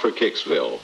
for Kicksville.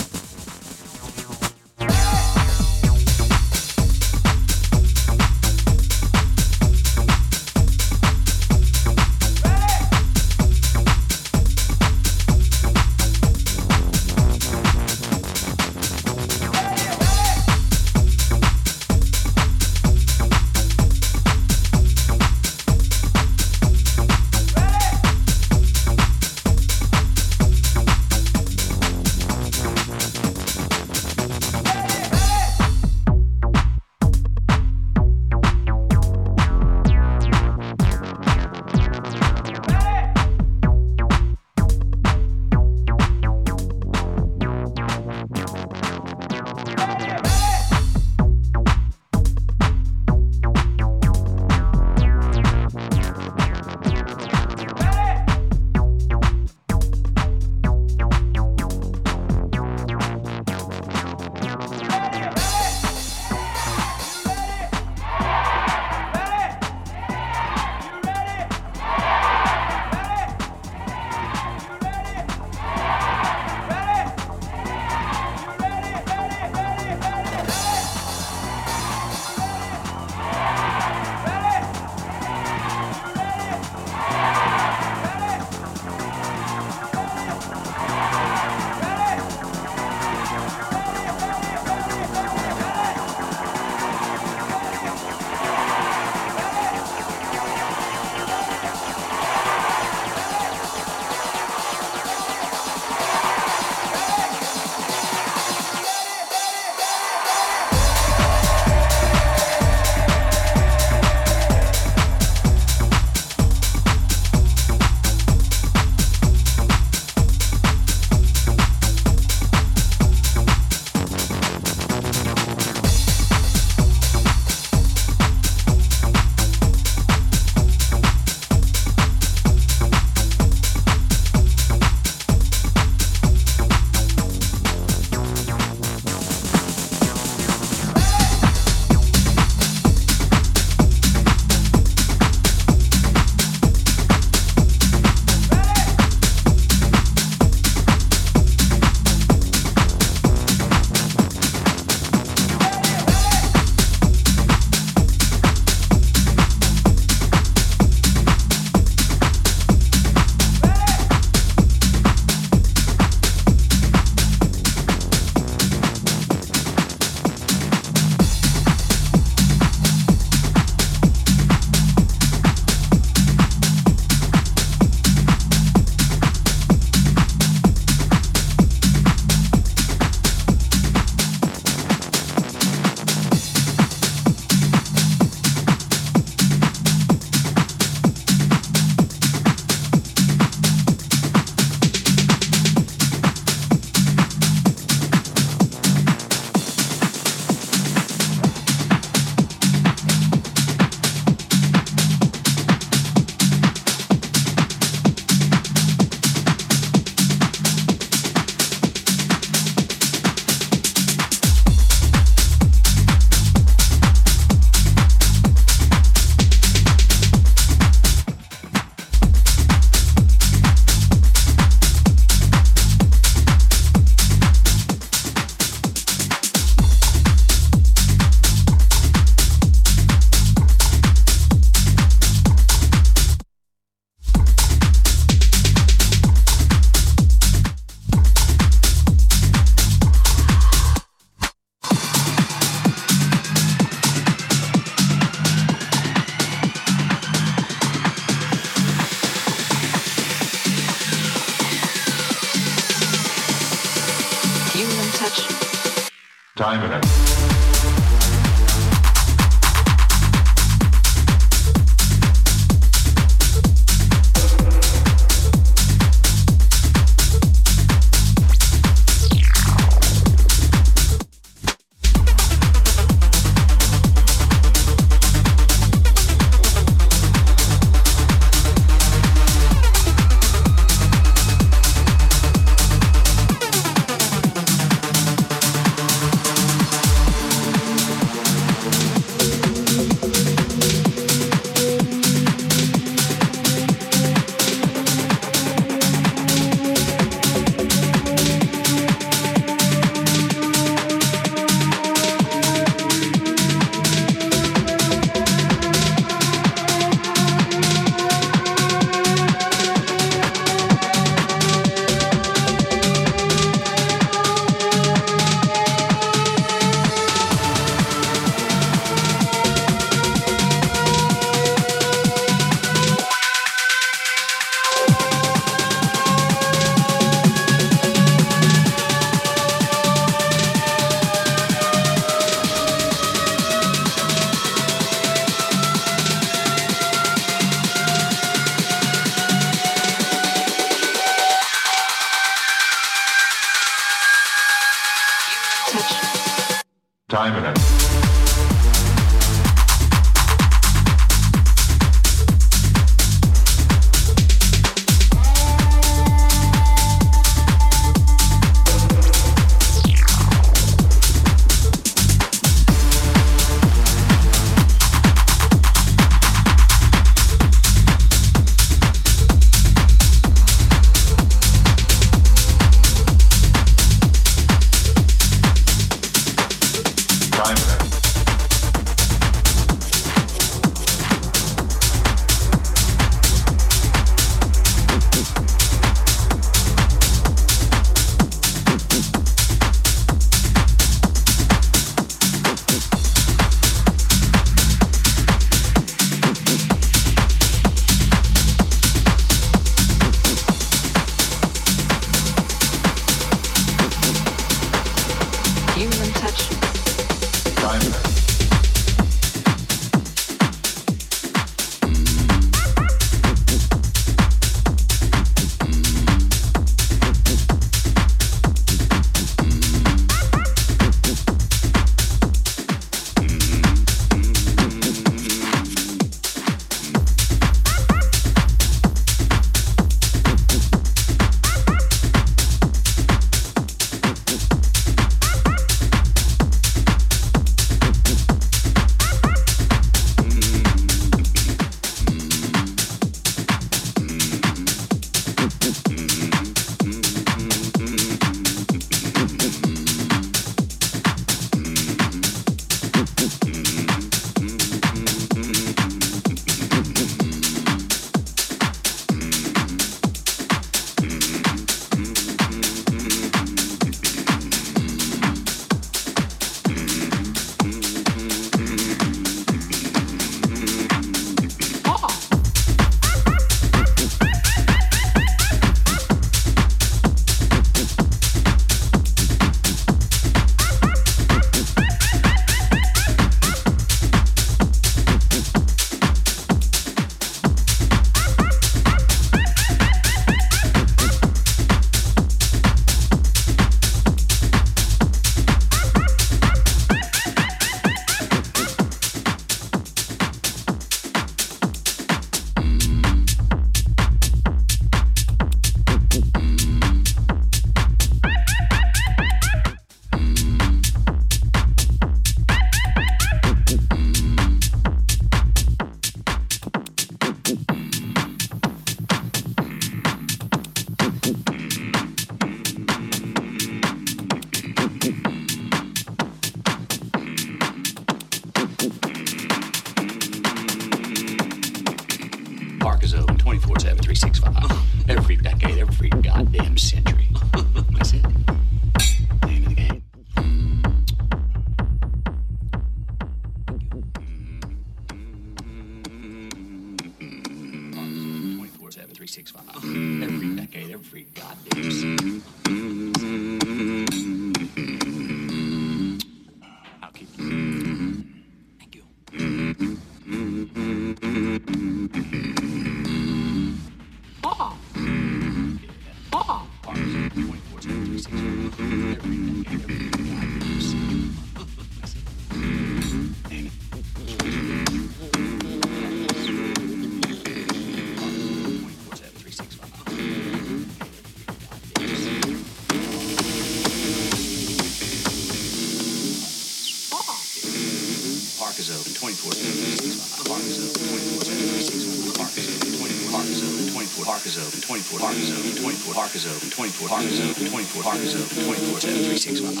Park is open 24 Park is open 24 Park is open 24 7 365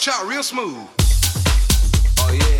cha-cha real smooth. Oh yeah.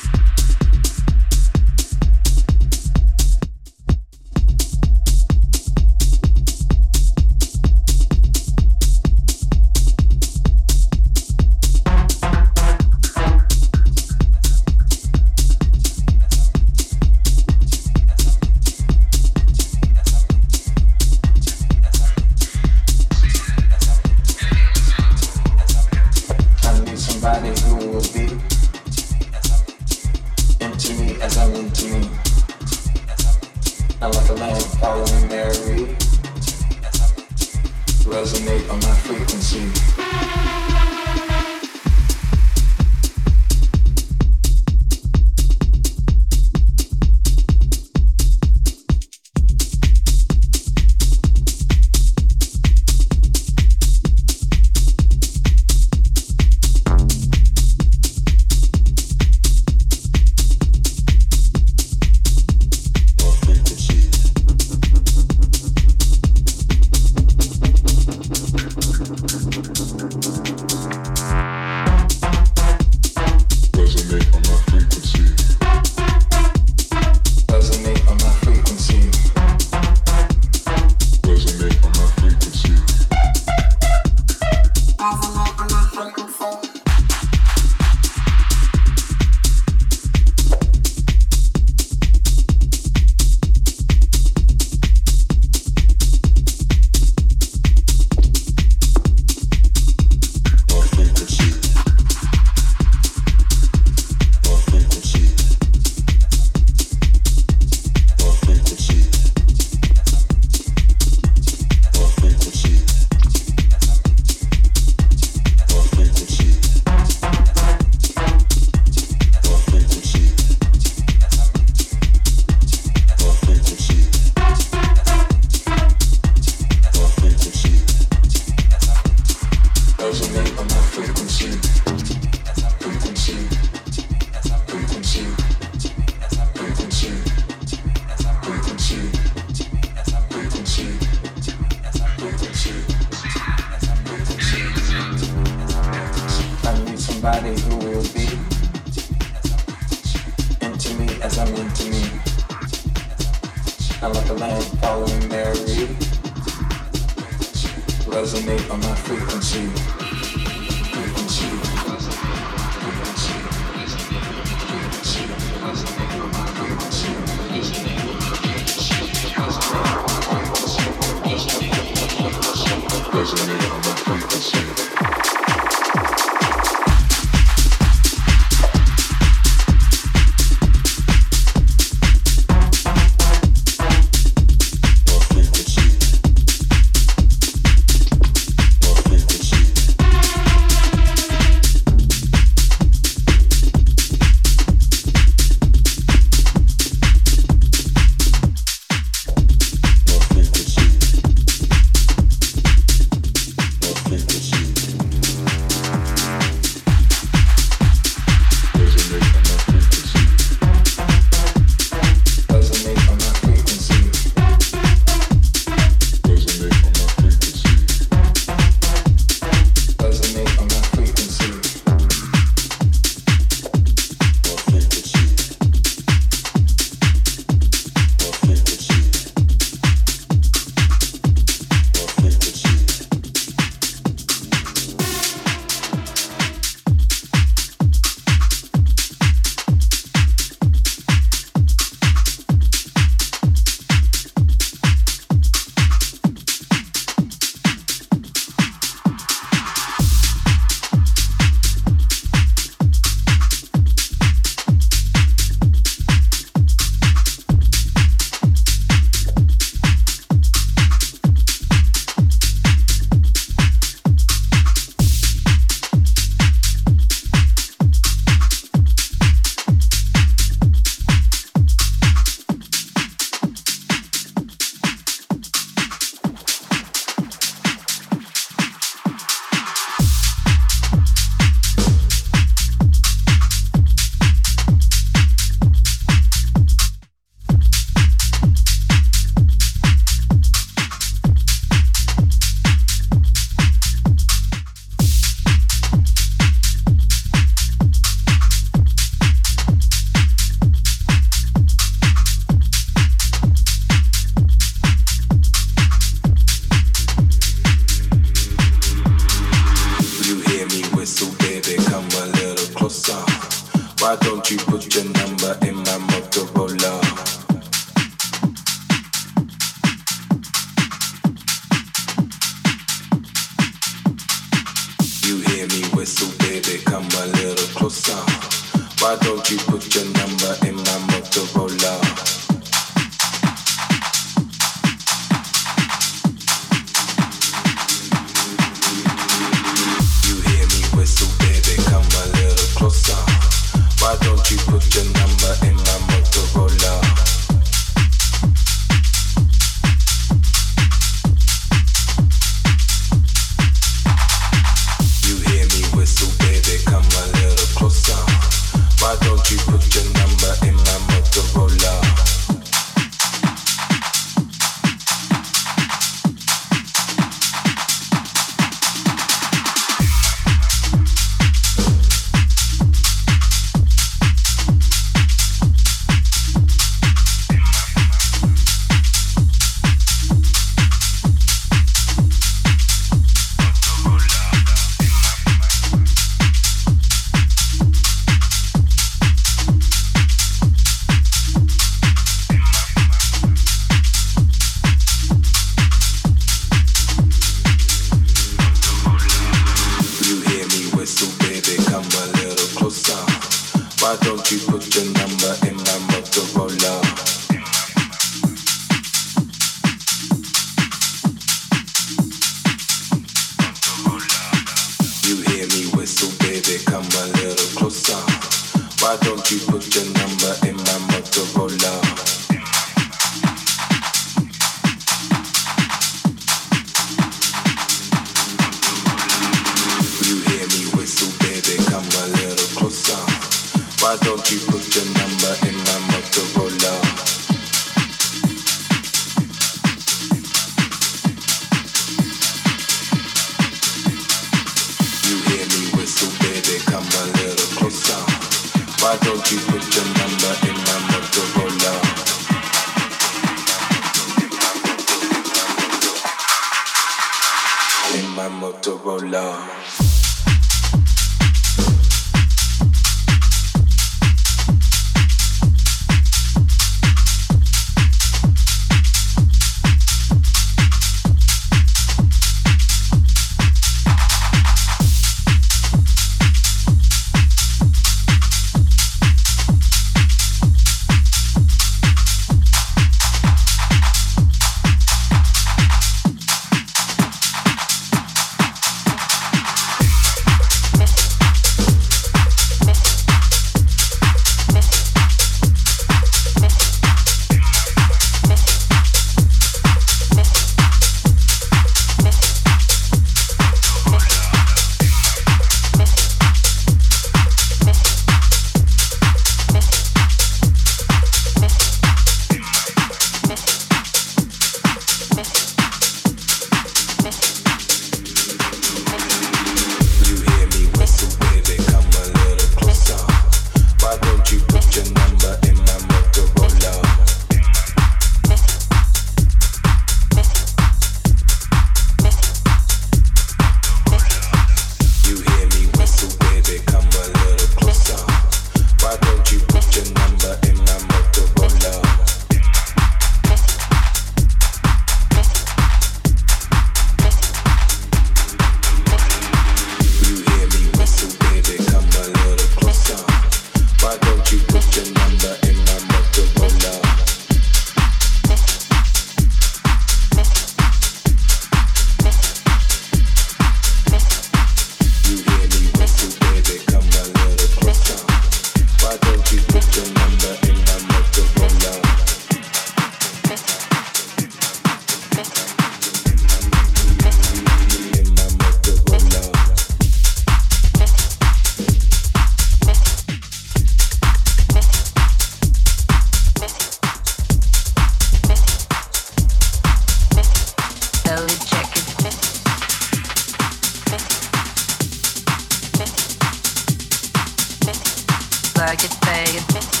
Zip and zip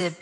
it.